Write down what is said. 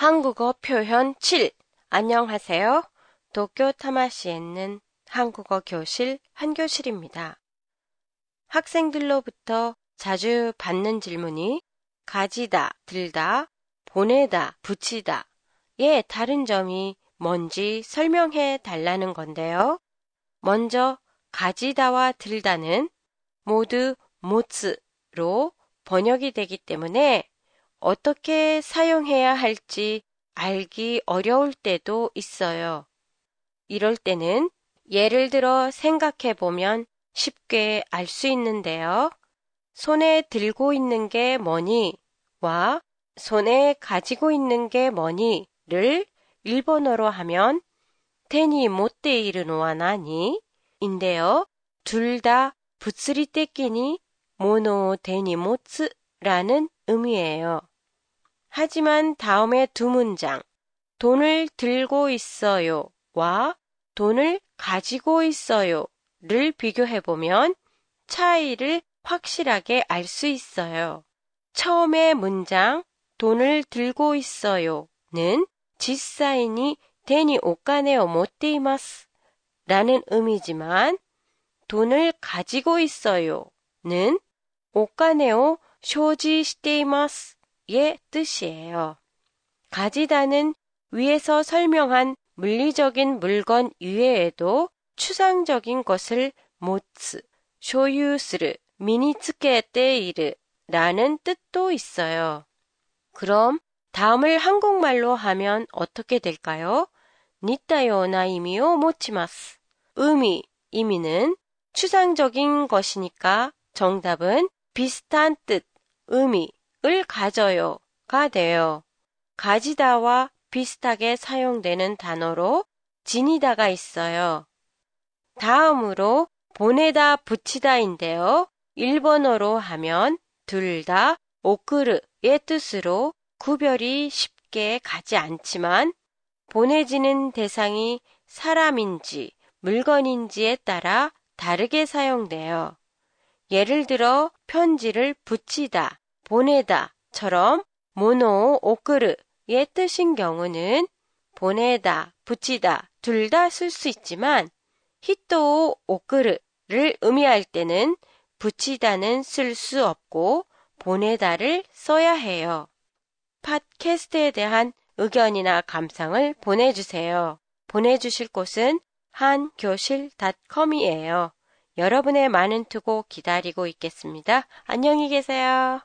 한국어 표현 7. 안녕하세요. 도쿄 타마시에 있는 한국어 교실 한교실입니다. 학생들로부터 자주 받는 질문이 가지다, 들다, 보내다, 붙이다. 의 다른 점이 뭔지 설명해 달라는 건데요. 먼저 가지다와 들다는 모두 모츠로 번역이 되기 때문에 어떻게 사용해야 할지 알기 어려울 때도 있어요. 이럴 때는 예를 들어 생각해 보면 쉽게 알 수 있는데요. 손에 들고 있는 게 뭐니? 와 손에 가지고 있는 게 뭐니?를 일본어로 하면 테니 못대 이르노와 나니? 인데요. 둘 다 부스리 떼끼니 모노 데니 모츠라는 의미예요. 하지만 다음의 두 문장, 돈을 들고 있어요. 와 돈을 가지고 있어요. 를 비교해보면 차이를 확실하게 알 수 있어요. 처음의 문장, 돈을 들고 있어요는 지사인이 데니 오카네오 못데이마스. 라는 의미지만 돈을 가지고 있어요 는 오카네오 쇼지시테이마스 의 뜻이에요. 가지다는 위에서 설명한 물리적인 물건 이외에도 추상적인 것을 모츠, 쇼유스르, 미니츠케테이르 라는 뜻도 있어요. 그럼 다음을 한국말로 하면 어떻게 될까요? 니타요나 이미오 모치마스. 의미, 의미는 추상적인 것이니까 정답은 비슷한 뜻, 의미, 을 가져요 가 돼요. 가지다와 비슷하게 사용되는 단어로 지니다가 있어요. 다음으로 보내다 붙이다인데요. 일본어로 하면 둘 다 오크르의 뜻으로 구별이 쉽게 가지 않지만 보내지는 대상이 사람인지 물건인지에 따라 다르게 사용돼요. 예를 들어 편지를 붙이다 보내다처럼 모노 오크르의 뜻인 경우는 보내다, 붙이다 둘 다 쓸 수 있지만 히토 오크르를 의미할 때는 붙이다는 쓸 수 없고 보내다를 써야 해요. 팟캐스트에 대한 의견이나 감상을 보내주세요. 보내주실 곳은 한교실닷컴이에요. 여러분의 많은 투고 기다리고 있겠습니다. 안녕히 계세요.